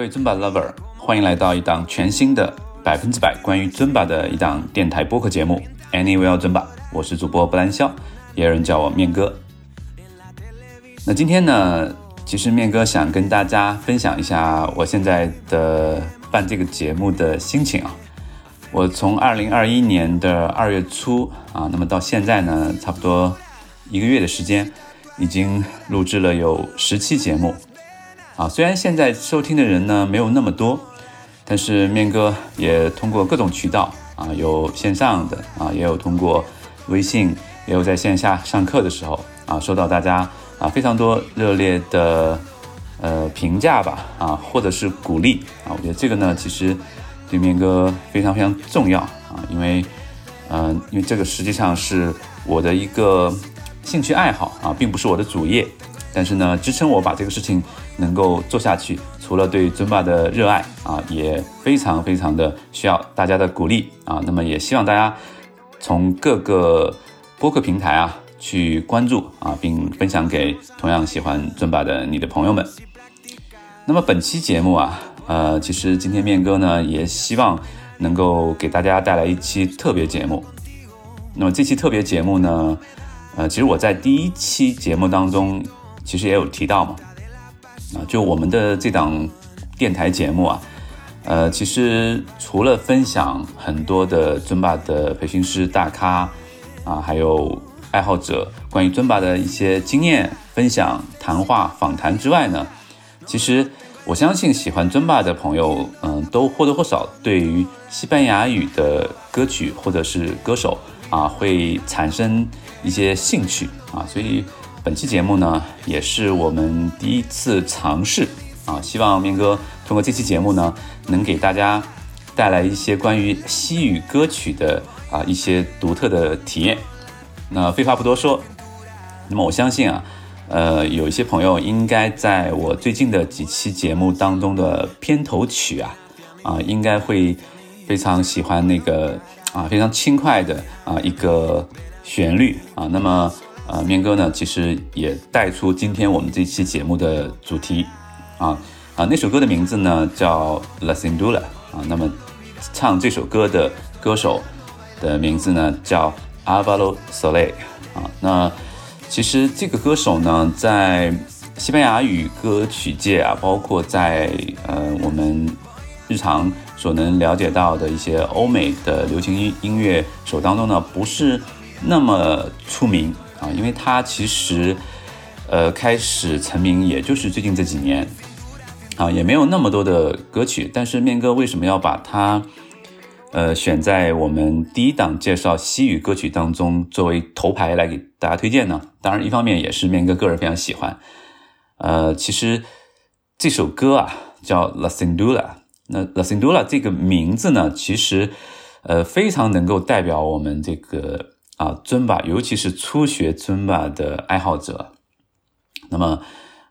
各位尊巴 lover，欢迎来到一档全新的百分之百关于尊巴的一档电台播客节目《Anywhere 尊巴》，我是主播布兰肖，也有人叫我面哥。那今天呢，其实面哥想跟大家分享一下我现在的办这个节目的心情啊。我从二零二一年的二月初啊，那么到现在呢，差不多一个月的时间，已经录制了有十期节目。啊，虽然现在收听的人呢没有那么多，但是面哥也通过各种渠道啊，有线上的啊，也有通过微信，也有在线下上课的时候啊，收到大家啊非常多热烈的呃评价吧啊，或者是鼓励啊，我觉得这个呢其实对面哥非常非常重要啊，因为嗯，因为这个实际上是我的一个兴趣爱好啊，并不是我的主业。但是呢，支撑我把这个事情能够做下去，除了对尊巴的热爱啊，也非常非常的需要大家的鼓励啊。那么也希望大家从各个播客平台啊去关注啊，并分享给同样喜欢尊巴的你的朋友们。那么本期节目啊，呃，其实今天面哥呢也希望能够给大家带来一期特别节目。那么这期特别节目呢，呃，其实我在第一期节目当中。其实也有提到嘛，啊，就我们的这档电台节目啊，呃，其实除了分享很多的尊巴的培训师大咖啊，还有爱好者关于尊巴的一些经验分享、谈话访谈之外呢，其实我相信喜欢尊巴的朋友，嗯，都或多或少对于西班牙语的歌曲或者是歌手啊，会产生一些兴趣啊，所以。本期节目呢，也是我们第一次尝试啊，希望明哥通过这期节目呢，能给大家带来一些关于西语歌曲的啊一些独特的体验。那废话不多说，那么我相信啊，呃，有一些朋友应该在我最近的几期节目当中的片头曲啊，啊，应该会非常喜欢那个啊非常轻快的啊一个旋律啊，那么。啊，面哥呢，其实也带出今天我们这期节目的主题，啊啊，那首歌的名字呢叫 La Sindula 啊，那么唱这首歌的歌手的名字呢叫 Alvaro Soler 啊，那其实这个歌手呢，在西班牙语歌曲界啊，包括在呃我们日常所能了解到的一些欧美的流行音音乐手当中呢，不是那么出名。啊，因为他其实，呃，开始成名也就是最近这几年，啊，也没有那么多的歌曲。但是面哥为什么要把他，呃，选在我们第一档介绍西语歌曲当中作为头牌来给大家推荐呢？当然，一方面也是面哥个人非常喜欢。呃，其实这首歌啊叫《La Sindula》，那《La Sindula》这个名字呢，其实呃非常能够代表我们这个。啊，尊巴，尤其是初学尊巴的爱好者，那么，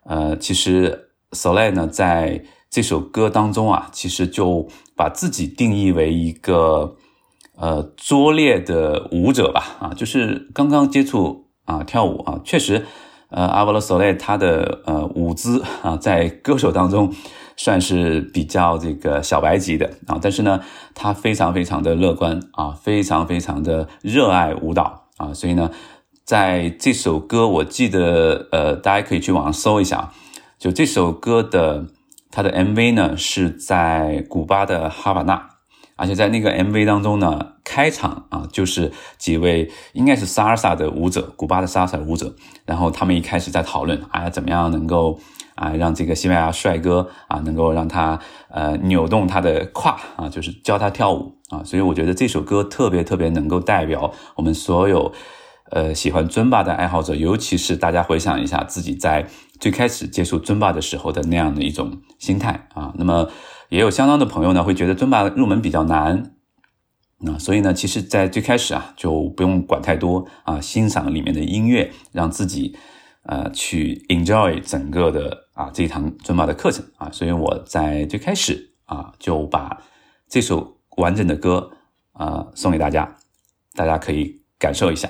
呃，其实 Soleil 呢，在这首歌当中啊，其实就把自己定义为一个呃拙劣的舞者吧，啊，就是刚刚接触啊跳舞啊，确实，呃，阿波罗 s o l e i 他的呃舞姿啊，在歌手当中。算是比较这个小白级的啊，但是呢，他非常非常的乐观啊，非常非常的热爱舞蹈啊，所以呢，在这首歌，我记得呃，大家可以去网上搜一下，就这首歌的它的 MV 呢是在古巴的哈瓦那，而且在那个 MV 当中呢，开场啊就是几位应该是萨尔萨的舞者，古巴的萨尔萨舞者，然后他们一开始在讨论啊，怎么样能够。啊，让这个西班牙帅哥啊，能够让他呃扭动他的胯啊，就是教他跳舞啊，所以我觉得这首歌特别特别能够代表我们所有呃喜欢尊巴的爱好者，尤其是大家回想一下自己在最开始接触尊巴的时候的那样的一种心态啊。那么也有相当的朋友呢，会觉得尊巴入门比较难啊，所以呢，其实，在最开始啊，就不用管太多啊，欣赏里面的音乐，让自己。呃，去 enjoy 整个的啊，这一堂尊宝的课程啊，所以我在最开始啊就把这首完整的歌啊送给大家，大家可以感受一下。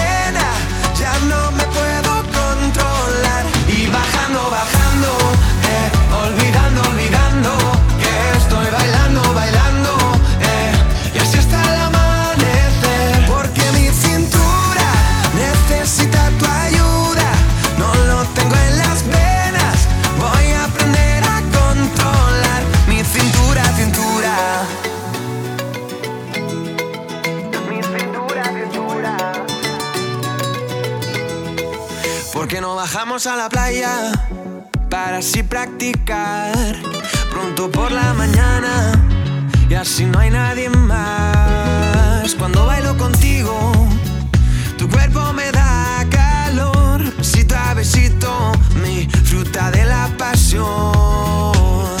¿Por qué no bajamos a la playa para así practicar pronto por la mañana y así no hay nadie más? Cuando bailo contigo, tu cuerpo me da calor, besito a besito, mi fruta de la pasión.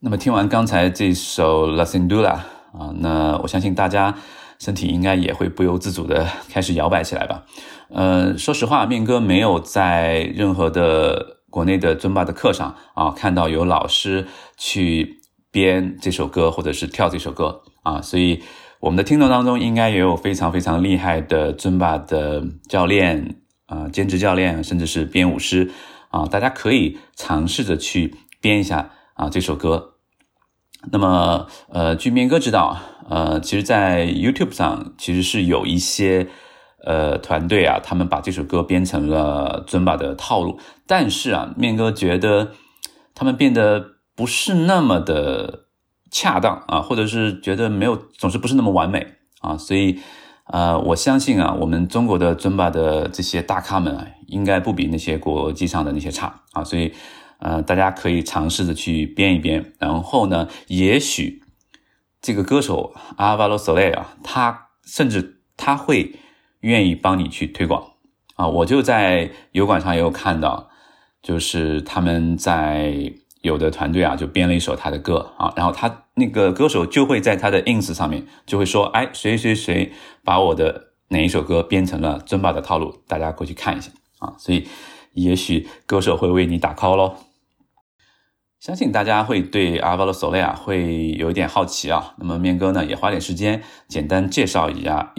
那么听完刚才这首《La Sindula》啊，那我相信大家身体应该也会不由自主的开始摇摆起来吧。呃，说实话，面哥没有在任何的国内的尊巴的课上啊看到有老师去编这首歌或者是跳这首歌啊，所以我们的听众当中应该也有非常非常厉害的尊巴的教练啊、兼职教练，甚至是编舞师啊，大家可以尝试着去编一下啊这首歌。那么，呃，据面哥知道，呃，其实，在 YouTube 上其实是有一些呃团队啊，他们把这首歌编成了尊巴的套路，但是啊，面哥觉得他们变得不是那么的恰当啊，或者是觉得没有总是不是那么完美啊，所以呃，我相信啊，我们中国的尊巴的这些大咖们啊，应该不比那些国际上的那些差啊，所以呃，大家可以尝试着去编一编，然后呢，也许这个歌手阿瓦罗索雷啊，他甚至他会愿意帮你去推广。啊，我就在油管上也有看到，就是他们在有的团队啊，就编了一首他的歌啊，然后他那个歌手就会在他的 ins 上面就会说，哎，谁谁谁把我的哪一首歌编成了尊巴的套路，大家过去看一下。啊，所以也许歌手会为你打 call 喽。相信大家会对阿巴罗索雷亚会有一点好奇啊，那么面哥呢也花点时间简单介绍一下，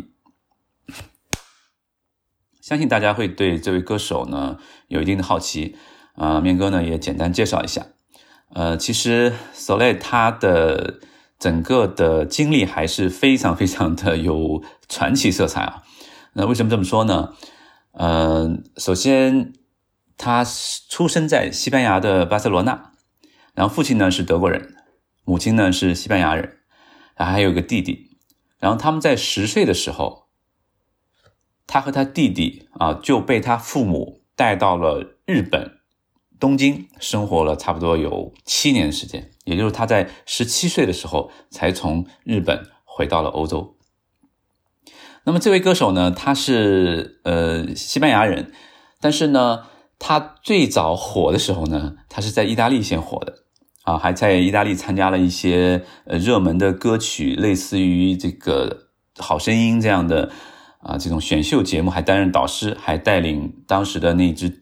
相信大家会对这位歌手呢有一定的好奇，啊、面哥呢也简单介绍一下。呃，其实 Soleil 他的整个的经历还是非常非常的有传奇色彩啊。那为什么这么说呢？呃，首先他出生在西班牙的巴塞罗那，然后父亲呢是德国人，母亲呢是西班牙人，然后还有个弟弟。然后他们在十岁的时候，他和他弟弟啊就被他父母带到了日本东京，生活了差不多有七年的时间。也就是他在十七岁的时候才从日本回到了欧洲。那么这位歌手呢，他是呃西班牙人，但是呢，他最早火的时候呢，他是在意大利先火的啊，还在意大利参加了一些呃热门的歌曲，类似于这个《好声音》这样的啊这种选秀节目，还担任导师，还带领当时的那支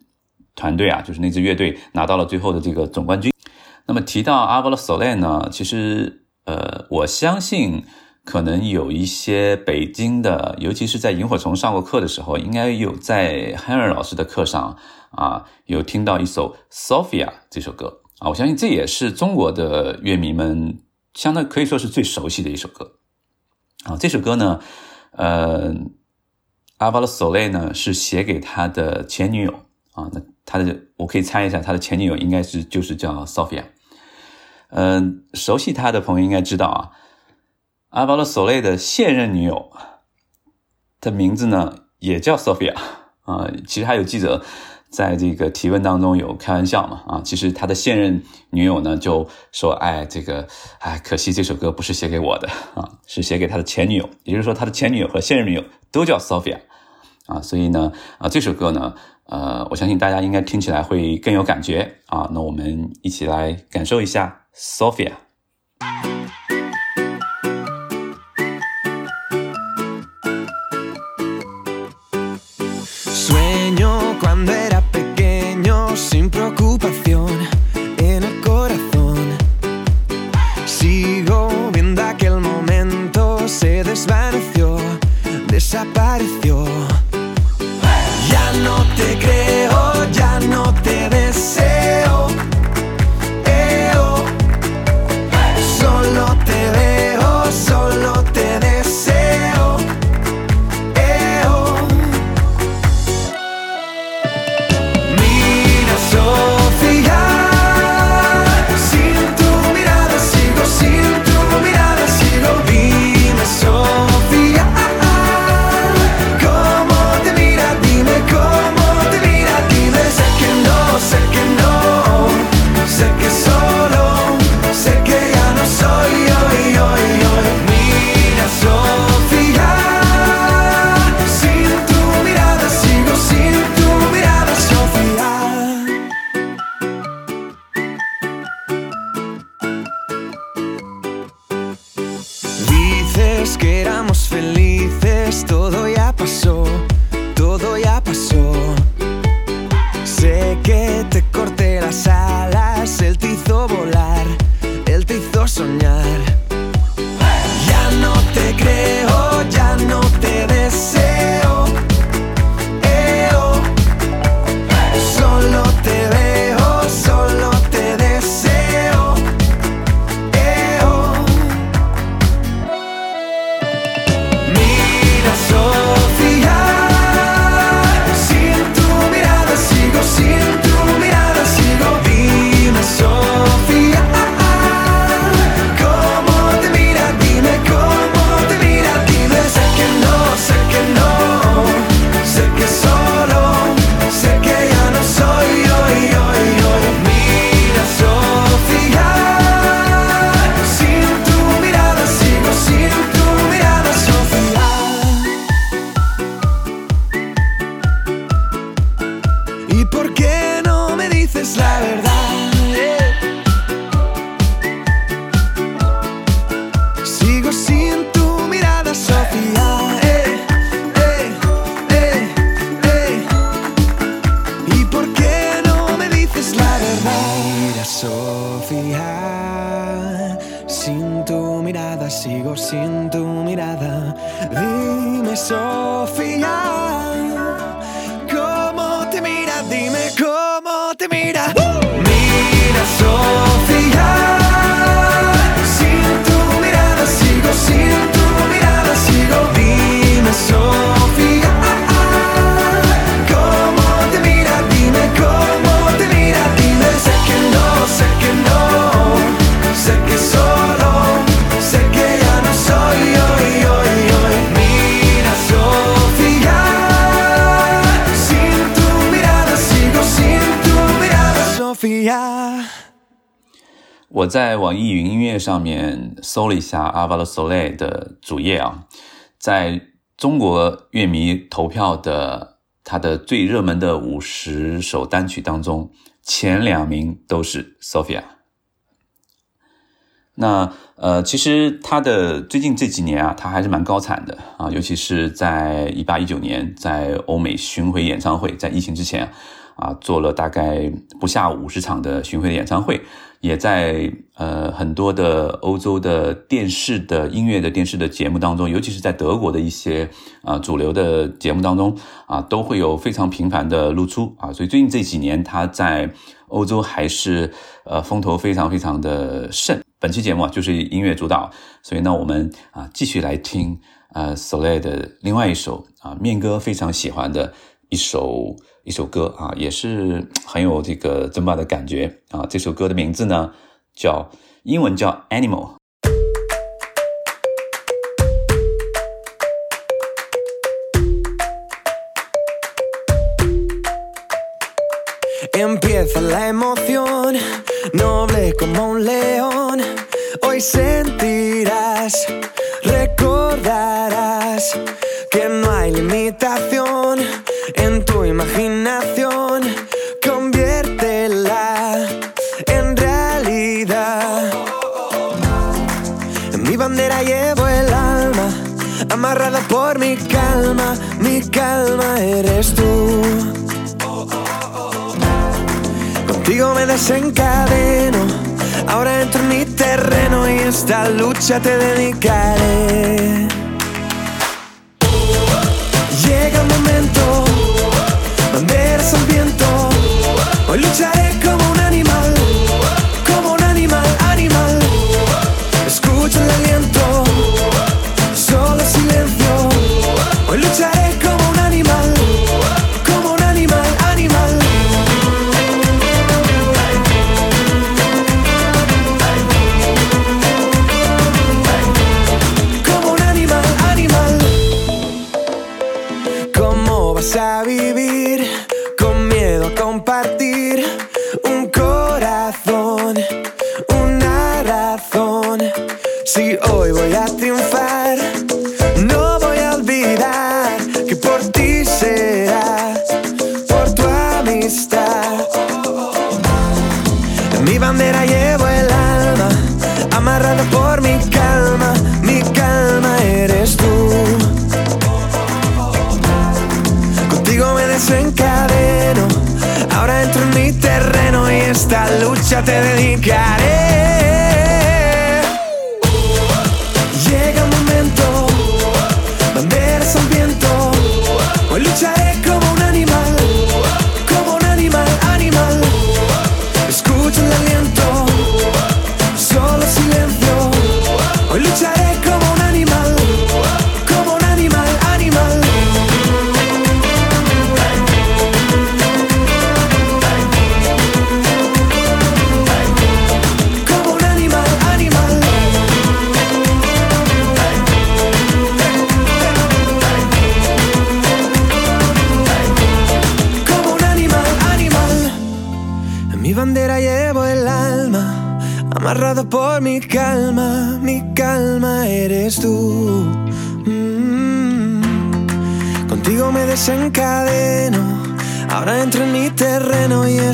团队啊，就是那支乐队拿到了最后的这个总冠军。那么提到阿波罗·索雷呢，其实呃，我相信可能有一些北京的，尤其是在萤火虫上过课的时候，应该有在 Henry 老师的课上啊，有听到一首《Sophia》这首歌啊。我相信这也是中国的乐迷们相当可以说是最熟悉的一首歌啊。这首歌呢，呃，阿巴罗·索雷呢是写给他的前女友啊。那他的我可以猜一下，他的前女友应该是就是叫 Sophia。嗯，熟悉他的朋友应该知道啊，阿巴罗索雷的现任女友的名字呢也叫 Sophia 啊。其实还有记者在这个提问当中有开玩笑嘛啊，其实他的现任女友呢就说：“哎，这个哎，可惜这首歌不是写给我的啊，是写给他的前女友。也就是说，他的前女友和现任女友都叫 Sophia 啊。所以呢啊，这首歌呢，呃，我相信大家应该听起来会更有感觉啊。那我们一起来感受一下。Sofía. Sueño cuando era sin tu mirada, sigo sin tu mirada. Dime, Sofía. 我在网易云音乐上面搜了一下阿巴罗索雷的主页啊，在中国乐迷投票的他的最热门的五十首单曲当中，前两名都是 Sophia。那呃，其实他的最近这几年啊，他还是蛮高产的啊，尤其是在一八一九年在欧美巡回演唱会，在疫情之前啊，做了大概不下五十场的巡回的演唱会。也在呃很多的欧洲的电视的音乐的电视的节目当中，尤其是在德国的一些啊主流的节目当中啊，都会有非常频繁的露出啊。所以最近这几年他在欧洲还是呃风头非常非常的盛。本期节目啊就是音乐主导，所以呢我们啊继续来听呃 Soleil 的另外一首啊面哥非常喜欢的一首。一首歌啊，也是很有这个尊巴的感觉啊。这首歌的名字呢，叫英文叫 Animal。Empieza la emoción, noble como un león. Hoy sentirás, recordarás que no hay limitación en tu imaginación, conviértela en realidad. En mi bandera llevo el alma, amarrada por mi calma, mi calma eres tú. Contigo me desencadeno, ahora entro en mi terreno y esta lucha te dedicaré. 잘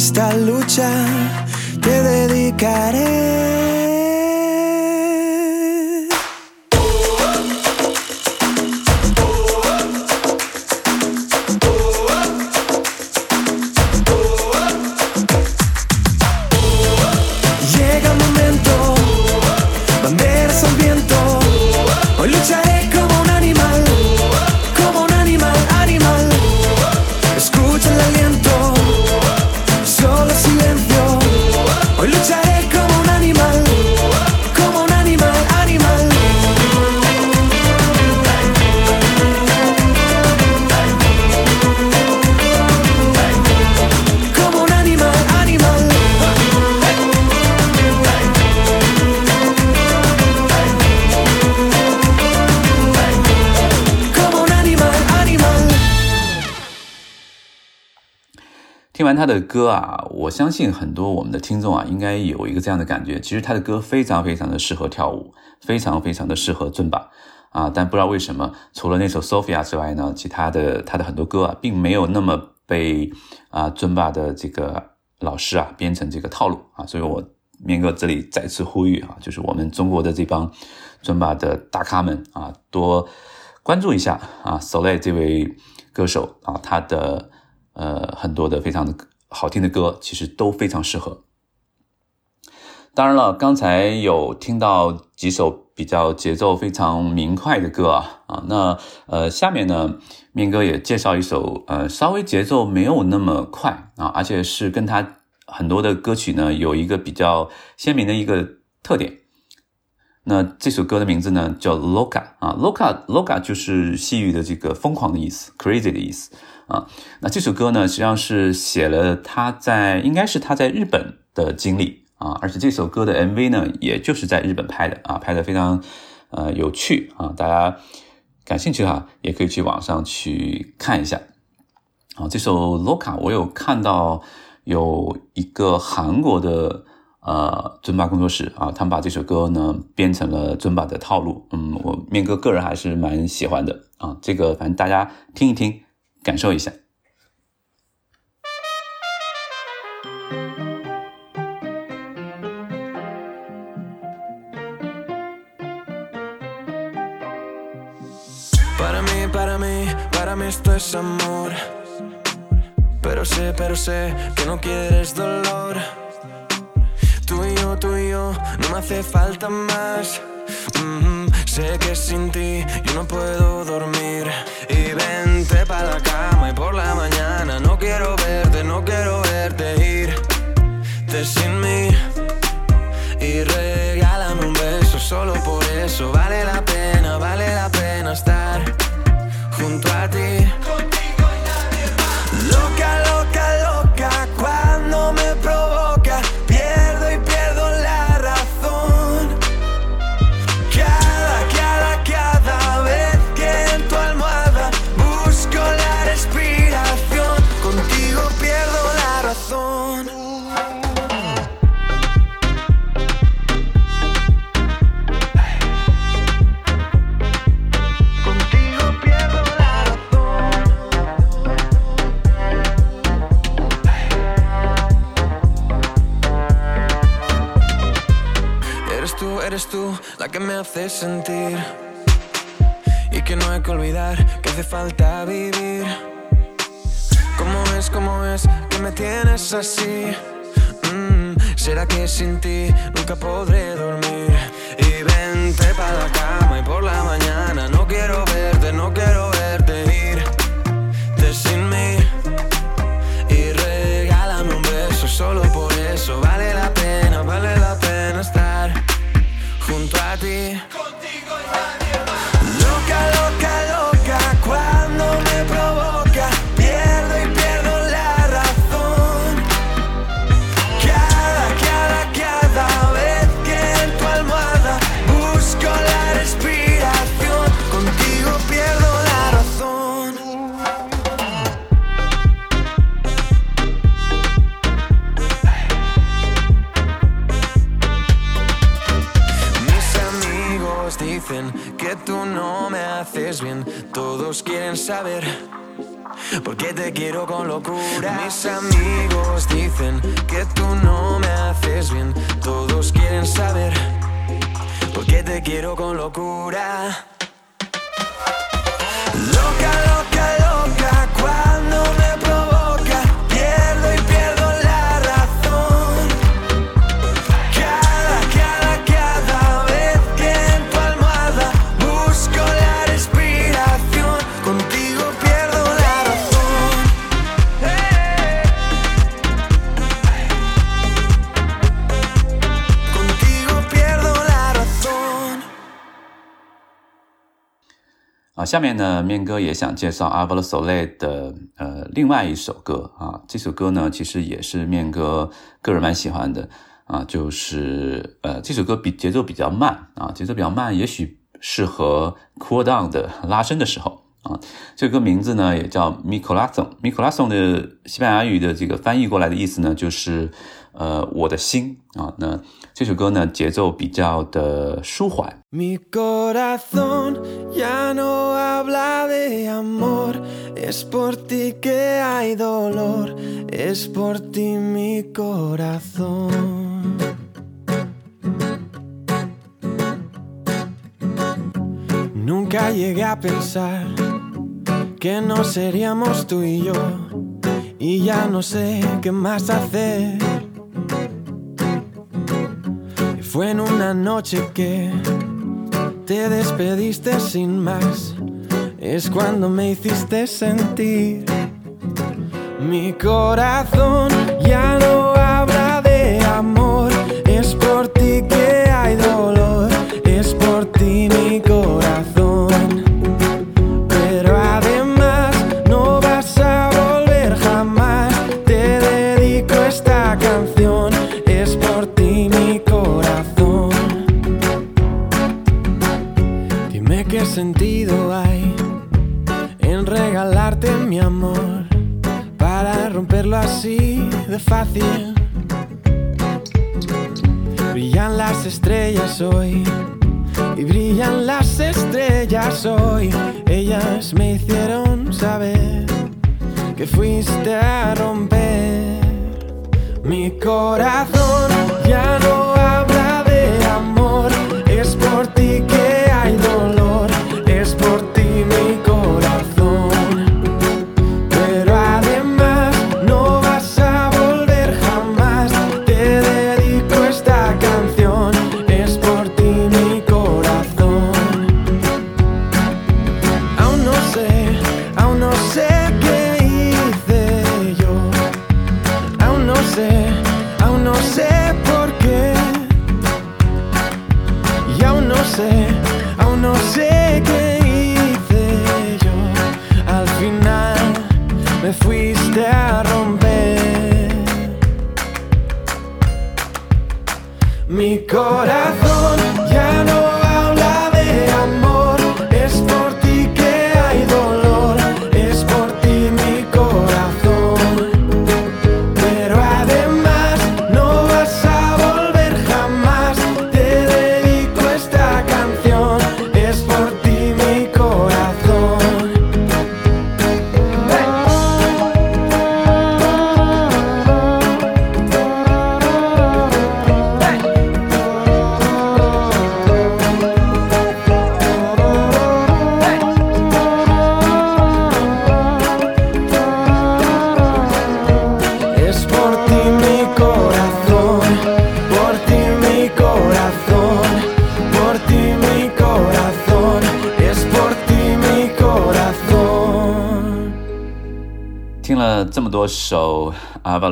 esta lucha te dedicaré. 听完他的歌啊，我相信很多我们的听众啊，应该有一个这样的感觉，其实他的歌非常非常的适合跳舞，非常非常的适合尊巴啊。但不知道为什么，除了那首 Sophia 之外呢，其他的他的很多歌啊，并没有那么被啊尊巴的这个老师啊编成这个套路啊。所以我面哥这里再次呼吁啊，就是我们中国的这帮尊巴的大咖们啊，多关注一下啊，Solei 这位歌手啊，他的。呃，很多的非常的好听的歌，其实都非常适合。当然了，刚才有听到几首比较节奏非常明快的歌啊啊，那呃，下面呢，面哥也介绍一首呃，稍微节奏没有那么快啊，而且是跟他很多的歌曲呢有一个比较鲜明的一个特点。那这首歌的名字呢叫 Loca 啊，Loca Loca 就是西语的这个疯狂的意思，crazy 的意思。啊，那这首歌呢，实际上是写了他在应该是他在日本的经历啊，而且这首歌的 MV 呢，也就是在日本拍的啊，拍的非常呃有趣啊，大家感兴趣哈，也可以去网上去看一下。啊，这首 Loca 我有看到有一个韩国的呃，尊巴工作室啊，他们把这首歌呢编成了尊巴的套路。嗯，我面哥个人还是蛮喜欢的啊，这个反正大家听一听，感受一下。Amor, pero pero no. Tú y no me hace falta más. Sé que sin ti yo no puedo dormir. Y vente para la cama y por la mañana no quiero verte, no quiero verte irte sin mí. Y regálame un beso, solo por eso vale la pena, vale la pena estar junto a ti. Que me hace sentir y que no hay que olvidar que hace falta vivir. ¿Cómo es, cómo es que me tienes así? Mm, ¿Será que sin ti nunca podré dormir? Y vente para la cama y por la mañana no quiero verte, no quiero verte irte sin mí. Y regálame un beso solo Todos quieren saber por qué te quiero con locura. Mis amigos dicen que tú no me haces bien. Todos quieren saber por qué te quiero con locura. 啊，下面呢，面哥也想介绍阿波罗索雷的呃另外一首歌啊，这首歌呢其实也是面哥个人蛮喜欢的啊，就是呃这首歌比节奏比较慢啊，节奏比较慢，也许适合 cool down 的拉伸的时候。啊。这歌名字呢也叫 Mi Corazón，Mi Corazón 的西班牙语的这个翻译过来的意思呢就是呃我的心啊。那这首歌呢节奏比较的舒缓。microlatin microlatin Nunca llegué a pensar que no seríamos tú y yo, y ya no sé qué más hacer. Fue en una noche que te despediste sin más. Es cuando me hiciste sentir. Mi corazón ya no y brillan las estrellas hoy. Ellas me hicieron saber que fuiste a romper mi corazón. Ya no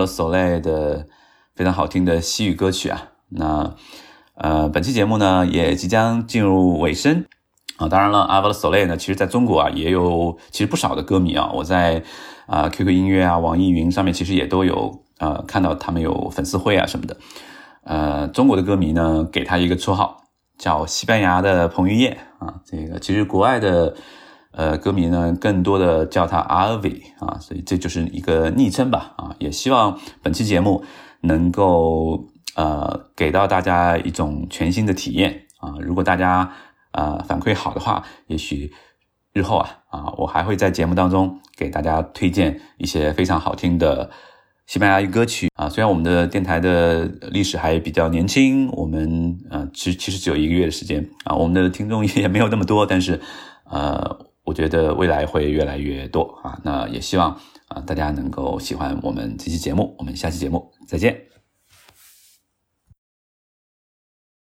阿巴罗索雷的非常好听的西语歌曲啊，那呃，本期节目呢也即将进入尾声啊。当然了，阿巴罗索雷呢，其实在中国啊也有其实不少的歌迷啊。我在啊、QQ 音乐啊、网易云上面其实也都有呃看到他们有粉丝会啊什么的。呃，中国的歌迷呢给他一个绰号叫西班牙的彭于晏啊。这个其实国外的呃歌迷呢更多的叫他 RV 啊，所以这就是一个昵称吧啊。也希望本期节目能够呃给到大家一种全新的体验啊。如果大家呃反馈好的话，也许日后啊啊我还会在节目当中给大家推荐一些非常好听的。西班牙语歌曲啊，虽然我们的电台的历史还比较年轻，我们呃其实其实只有一个月的时间啊，我们的听众也没有那么多，但是呃，我觉得未来会越来越多啊。那也希望啊大家能够喜欢我们这期节目，我们下期节目再见。